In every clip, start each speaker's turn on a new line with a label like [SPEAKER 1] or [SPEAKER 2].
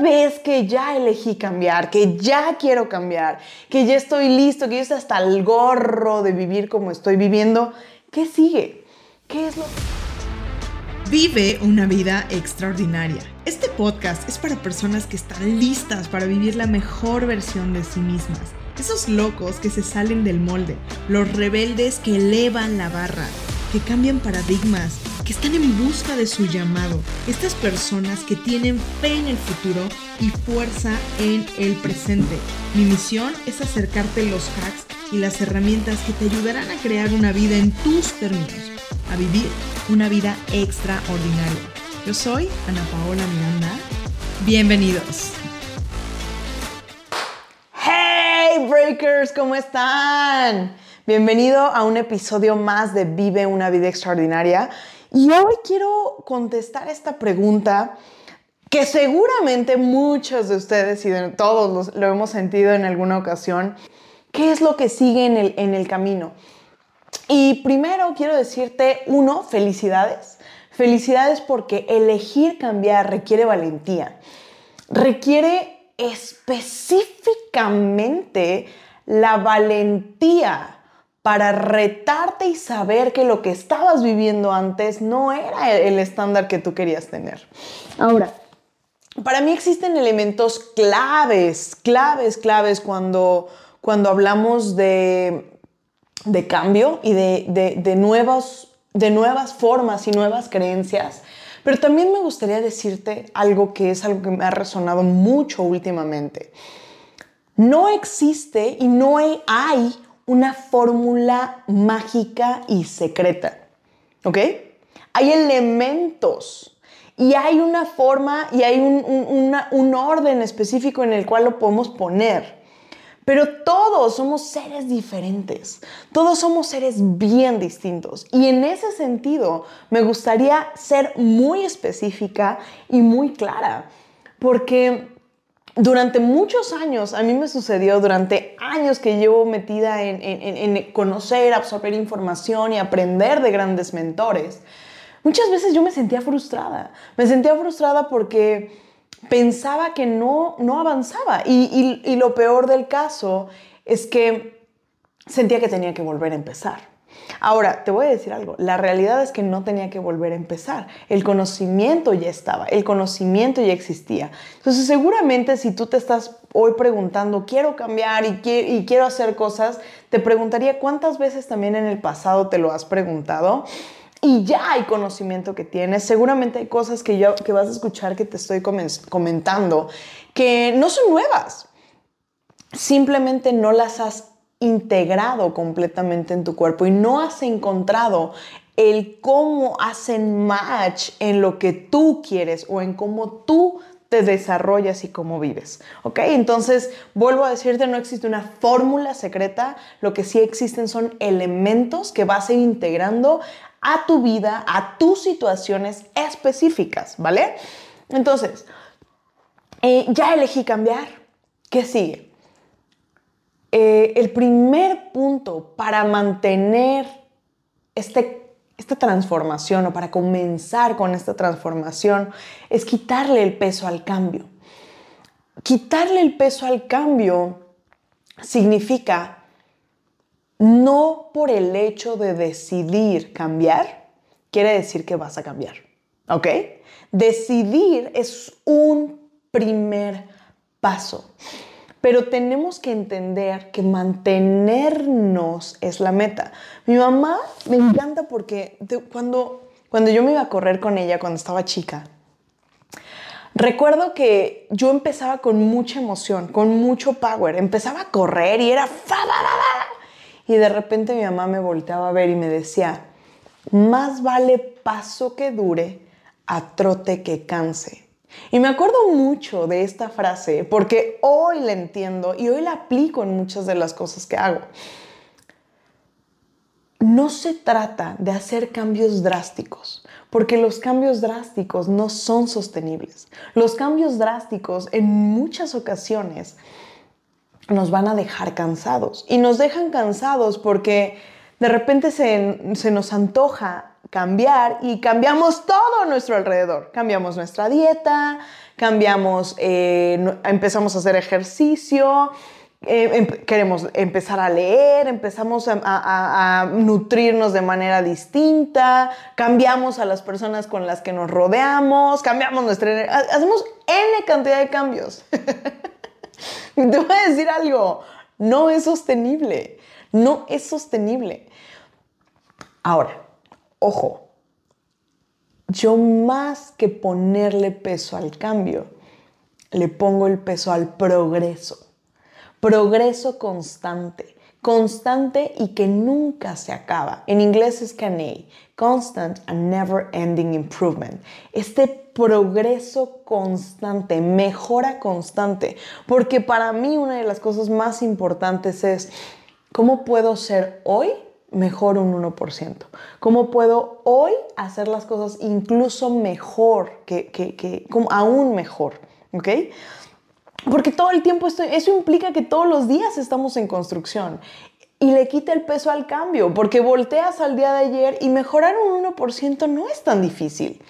[SPEAKER 1] vez que ya elegí cambiar, que ya quiero cambiar, que ya estoy listo, que yo estoy hasta el gorro de vivir como estoy viviendo, ¿qué sigue? ¿Qué es lo
[SPEAKER 2] Vive una vida extraordinaria. Este podcast es para personas que están listas para vivir la mejor versión de sí mismas. Esos locos que se salen del molde, los rebeldes que elevan la barra, que cambian paradigmas, están en busca de su llamado. Estas personas que tienen fe en el futuro y fuerza en el presente. Mi misión es acercarte los hacks y las herramientas que te ayudarán a crear una vida en tus términos, a vivir una vida extraordinaria. Yo soy Ana Paola Miranda. Bienvenidos.
[SPEAKER 1] Hey Breakers, ¿cómo están? Bienvenido a un episodio más de Vive una vida extraordinaria. Y hoy quiero contestar esta pregunta que seguramente muchos de ustedes y de todos lo hemos sentido en alguna ocasión. ¿Qué es lo que sigue en el camino? Y primero quiero decirte, uno, felicidades. Felicidades porque elegir cambiar requiere valentía. Requiere específicamente la valentía para retarte y saber que lo que estabas viviendo antes no era el estándar que tú querías tener. Ahora, para mí existen elementos claves, claves, claves cuando, cuando hablamos de, de cambio y de, de, de, nuevos, de nuevas formas y nuevas creencias. Pero también me gustaría decirte algo que es algo que me ha resonado mucho últimamente. No existe y no hay una fórmula mágica y secreta. ¿Ok? Hay elementos y hay una forma y hay un, un, orden específico en el cual lo podemos poner. Pero todos somos seres diferentes, todos somos seres bien distintos. Y en ese sentido me gustaría ser muy específica y muy clara, porque durante muchos años, a mí me sucedió durante años que llevo metida en, conocer, absorber información y aprender de grandes mentores. Muchas veces yo me sentía frustrada. Me sentía frustrada porque pensaba que no, no avanzaba. y lo peor del caso es que sentía que tenía que volver a empezar. Ahora, te voy a decir algo, la realidad es que no tenía que volver a empezar, el conocimiento ya estaba, el conocimiento ya existía. Entonces, seguramente si tú te estás hoy preguntando, quiero cambiar y, quiero hacer cosas, te preguntaría cuántas veces también en el pasado te lo has preguntado y ya hay conocimiento que tienes. Seguramente hay cosas que, yo, que vas a escuchar que te estoy comentando que no son nuevas. Simplemente no las has integrado completamente en tu cuerpo y no has encontrado el cómo hacen match en lo que tú quieres o en cómo tú te desarrollas y cómo vives. ¿Ok? Entonces, vuelvo a decirte, no existe una fórmula secreta, lo que sí existen son elementos que vas a ir integrando a tu vida, a tus situaciones específicas, ¿vale? Entonces, eh, ya elegí cambiar. ¿Qué sigue? Eh, el primer punto para mantener este, esta transformación o para comenzar con esta transformación es quitarle el peso al cambio. Quitarle el peso al cambio significa no por el hecho de decidir cambiar, quiere decir que vas a cambiar. ¿Ok? Decidir es un primer paso. Pero tenemos que entender que mantenernos es la meta. Mi mamá me encanta porque cuando, cuando yo me iba a correr con ella cuando estaba chica, recuerdo que yo empezaba con mucha emoción, con mucho power. Empezaba a correr y era... Y de repente mi mamá me volteaba a ver y me decía, más vale paso que dure a trote que canse. Y me acuerdo mucho de esta frase porque hoy la entiendo y hoy la aplico en muchas de las cosas que hago. No se trata de hacer cambios drásticos, porque los cambios drásticos no son sostenibles. Los cambios drásticos en muchas ocasiones nos van a dejar cansados. Y nos dejan cansados porque de repente se, se nos antoja cambiar y cambiamos todo a nuestro alrededor. Cambiamos nuestra dieta, cambiamos, eh, empezamos a hacer ejercicio, eh, em, queremos empezar a leer, empezamos a, nutrirnos de manera distinta, cambiamos a las personas con las que nos rodeamos, cambiamos nuestra hacemos N cantidad de cambios. Te voy a decir algo, no es sostenible, no es sostenible. Ahora, ojo, yo más que ponerle peso al cambio, le pongo el peso al progreso progreso constante, constante y que nunca se acaba. En inglés es CANEI, Constant and Never Ending Improvement. Este progreso constante, mejora constante, porque para mí una de las cosas más importantes es cómo puedo ser hoy mejor un 1%. ¿Cómo puedo hoy hacer las cosas incluso mejor, que, que, aún mejor? ¿Ok? Porque todo el tiempo esto, eso implica que todos los días estamos en construcción y le quita el peso al cambio, porque volteas al día de ayer y mejorar un 1% no es tan difícil.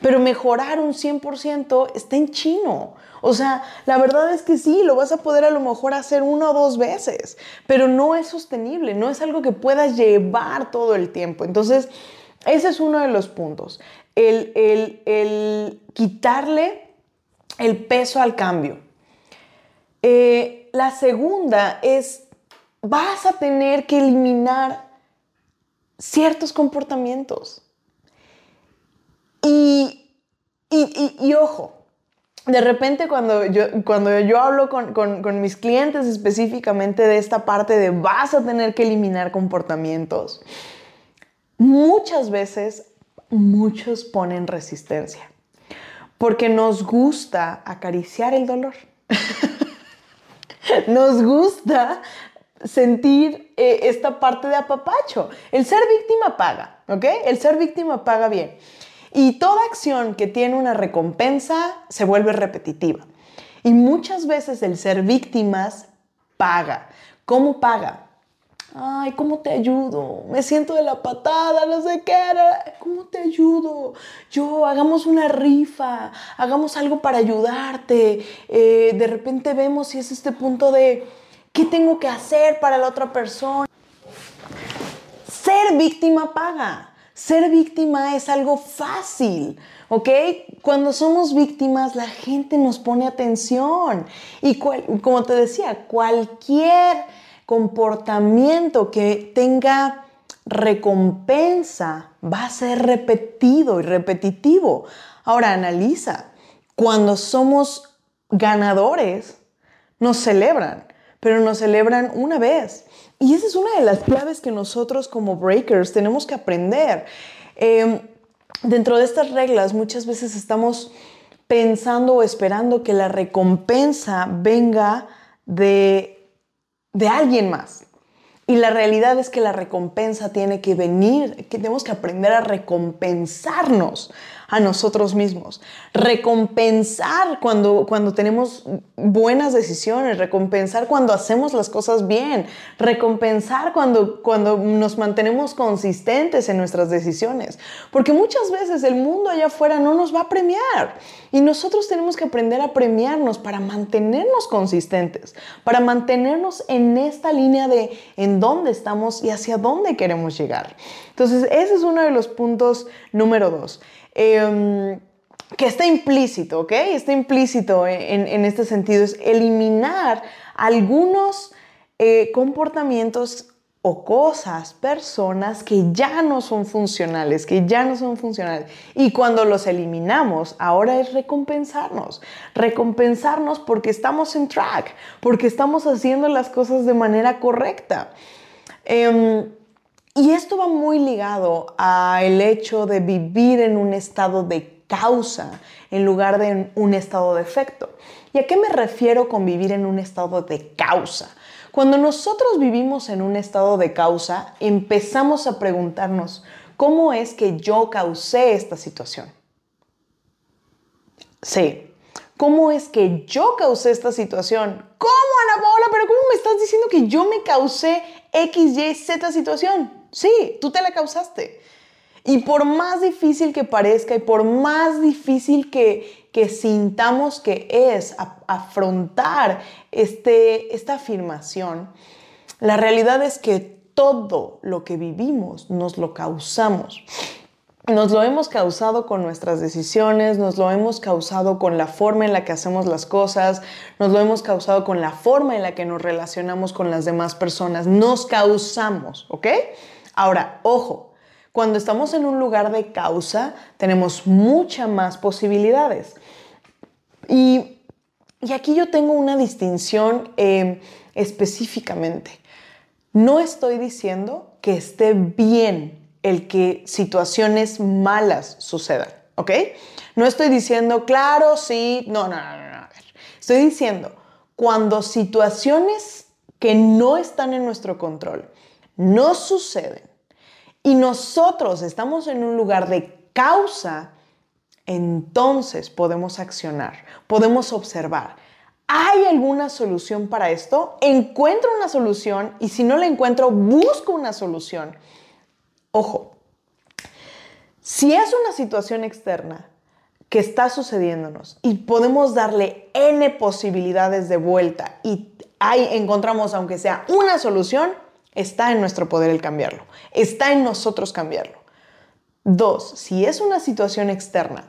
[SPEAKER 1] Pero mejorar un 100% está en chino. O sea, la verdad es que sí, lo vas a poder a lo mejor hacer una o dos veces, pero no es sostenible, no es algo que puedas llevar todo el tiempo. Entonces, ese es uno de los puntos, el, el, el quitarle el peso al cambio. Eh, la segunda es, vas a tener que eliminar ciertos comportamientos. Y, ojo, de repente cuando yo, cuando yo hablo con, con, mis clientes específicamente de esta parte de vas a tener que eliminar comportamientos, muchas veces muchos ponen resistencia porque nos gusta acariciar el dolor. nos gusta sentir eh, esta parte de apapacho. El ser víctima paga, ¿ok? El ser víctima paga bien. Y toda acción que tiene una recompensa se vuelve repetitiva. Y muchas veces el ser víctimas paga. ¿Cómo paga? Ay, ¿cómo te ayudo? Me siento de la patada, no sé qué. ¿Cómo te ayudo? Yo, hagamos una rifa, hagamos algo para ayudarte. Eh, de repente vemos si es este punto de, ¿qué tengo que hacer para la otra persona? Ser víctima paga. Ser víctima es algo fácil, ¿ok? Cuando somos víctimas, la gente nos pone atención. Y como te decía, cualquier comportamiento que tenga recompensa va a ser repetido y repetitivo. Ahora analiza, cuando somos ganadores, nos celebran, pero nos celebran una vez. Y esa es una de las claves que nosotros como breakers tenemos que aprender. Em, dentro de estas reglas muchas veces estamos pensando o esperando que la recompensa venga de de alguien más. Y la realidad es que la recompensa tiene que venir, que tenemos que aprender a recompensarnos a nosotros mismos. Recompensar cuando, cuando tenemos buenas decisiones, recompensar cuando hacemos las cosas bien, recompensar cuando, cuando nos mantenemos consistentes en nuestras decisiones. Porque muchas veces el mundo allá afuera no nos va a premiar y nosotros tenemos que aprender a premiarnos para mantenernos consistentes, para mantenernos en esta línea de en dónde estamos y hacia dónde queremos llegar. Entonces, ese es uno de los puntos número dos. Em, que está implícito, ¿ok? Está implícito en, este sentido, es eliminar algunos eh, comportamientos o cosas, personas que ya no son funcionales, que ya no son funcionales. Y cuando los eliminamos, ahora es recompensarnos. Recompensarnos porque estamos en track, porque estamos haciendo las cosas de manera correcta. Em, y esto va muy ligado al hecho de vivir en un estado de causa en lugar de un estado de efecto. ¿Y a qué me refiero con vivir en un estado de causa? Cuando nosotros vivimos en un estado de causa, empezamos a preguntarnos, ¿cómo es que yo causé esta situación? Sí, ¿cómo es que yo causé esta situación? ¿Cómo, Ana Paola? ¿Pero cómo me estás diciendo que yo me causé X, Y, Z situación? Sí, tú te la causaste. Y por más difícil que parezca y por más difícil que, sintamos que es afrontar este, esta afirmación, la realidad es que todo lo que vivimos nos lo causamos. Nos lo hemos causado con nuestras decisiones, nos lo hemos causado con la forma en la que hacemos las cosas, nos lo hemos causado con la forma en la que nos relacionamos con las demás personas. Nos causamos, ¿ok? Ahora, ojo, cuando estamos en un lugar de causa, tenemos muchas más posibilidades. Y, aquí yo tengo una distinción eh, específicamente. No estoy diciendo que esté bien el que situaciones malas sucedan, ¿ok? No estoy diciendo, claro, sí, no, no, no, no. Estoy diciendo, cuando situaciones que no están en nuestro control no suceden y nosotros estamos en un lugar de causa, entonces podemos accionar, podemos observar. ¿Hay alguna solución para esto? Encuentro una solución y si no la encuentro, busco una solución. Ojo, si es una situación externa que está sucediéndonos y podemos darle N posibilidades de vuelta y ahí encontramos, aunque sea una solución, está en nuestro poder el cambiarlo. Está en nosotros cambiarlo. Dos, si es una situación externa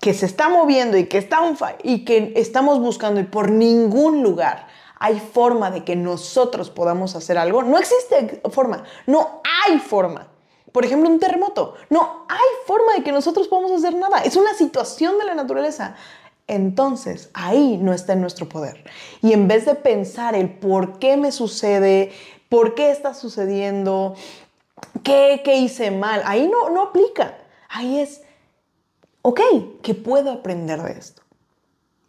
[SPEAKER 1] que se está moviendo y que, está y que estamos buscando y por ningún lugar hay forma de que nosotros podamos hacer algo, no existe forma, no hay forma. Por ejemplo, un terremoto. No hay forma de que nosotros podamos hacer nada. Es una situación de la naturaleza. Entonces, ahí no está en nuestro poder. Y en vez de pensar el por qué me sucede, por qué está sucediendo, qué, qué hice mal, ahí no, no aplica. Ahí es, ok, ¿qué puedo aprender de esto?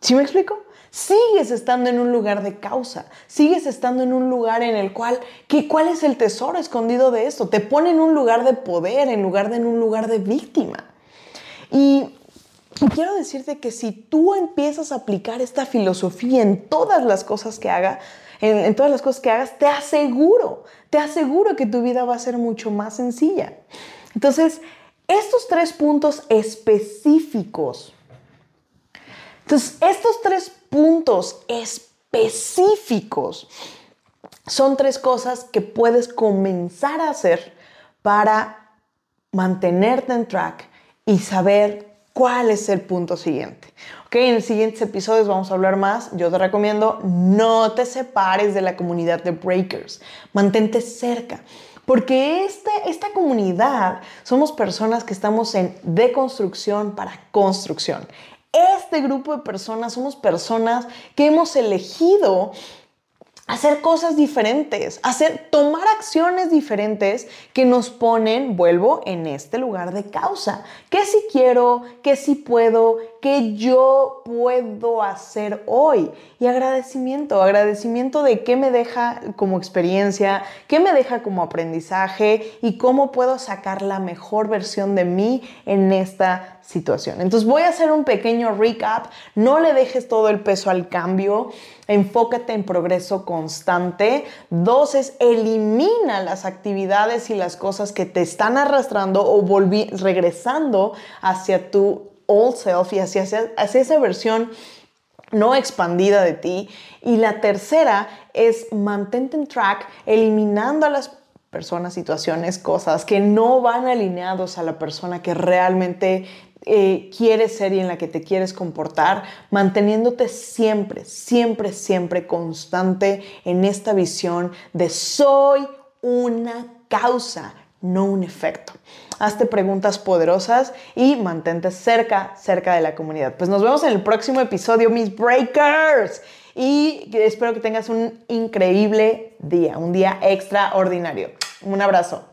[SPEAKER 1] ¿Sí me explico? sigues estando en un lugar de causa, sigues estando en un lugar en el cual, ¿qué, ¿cuál es el tesoro escondido de esto? Te pone en un lugar de poder en lugar de en un lugar de víctima. Y quiero decirte que si tú empiezas a aplicar esta filosofía en todas las cosas que hagas, en, todas las cosas que hagas, te aseguro, te aseguro que tu vida va a ser mucho más sencilla. Entonces, estos tres puntos específicos entonces, estos tres puntos específicos son tres cosas que puedes comenzar a hacer para mantenerte en track y saber cuál es el punto siguiente. Ok, en los siguientes episodios vamos a hablar más. Yo te recomiendo no te separes de la comunidad de Breakers. Mantente cerca. Porque este, esta comunidad somos personas que estamos en deconstrucción para construcción este grupo de personas somos personas que hemos elegido hacer cosas diferentes, hacer, tomar acciones diferentes que nos ponen, vuelvo, en este lugar de causa. ¿Qué si quiero? ¿Qué si puedo? ¿Qué yo puedo hacer hoy? Y agradecimiento, agradecimiento de qué me deja como experiencia, qué me deja como aprendizaje y cómo puedo sacar la mejor versión de mí en esta situación. Entonces voy a hacer un pequeño recap, no le dejes todo el peso al cambio, enfócate en progreso constante. Dos es elimina las actividades y las cosas que te están arrastrando o regresando hacia tu old self y hacia, hacia esa versión no expandida de ti. Y la tercera es mantente en track, eliminando a las personas, situaciones, cosas que no van alineados a la persona que realmente eh, quieres ser y en la que te quieres comportar, manteniéndote siempre, siempre, siempre constante en esta visión de soy una causa, no un efecto. Hazte preguntas poderosas y mantente cerca, cerca de la comunidad. Pues nos vemos en el próximo episodio, mis breakers. Y espero que tengas un increíble día, un día extraordinario. Un abrazo.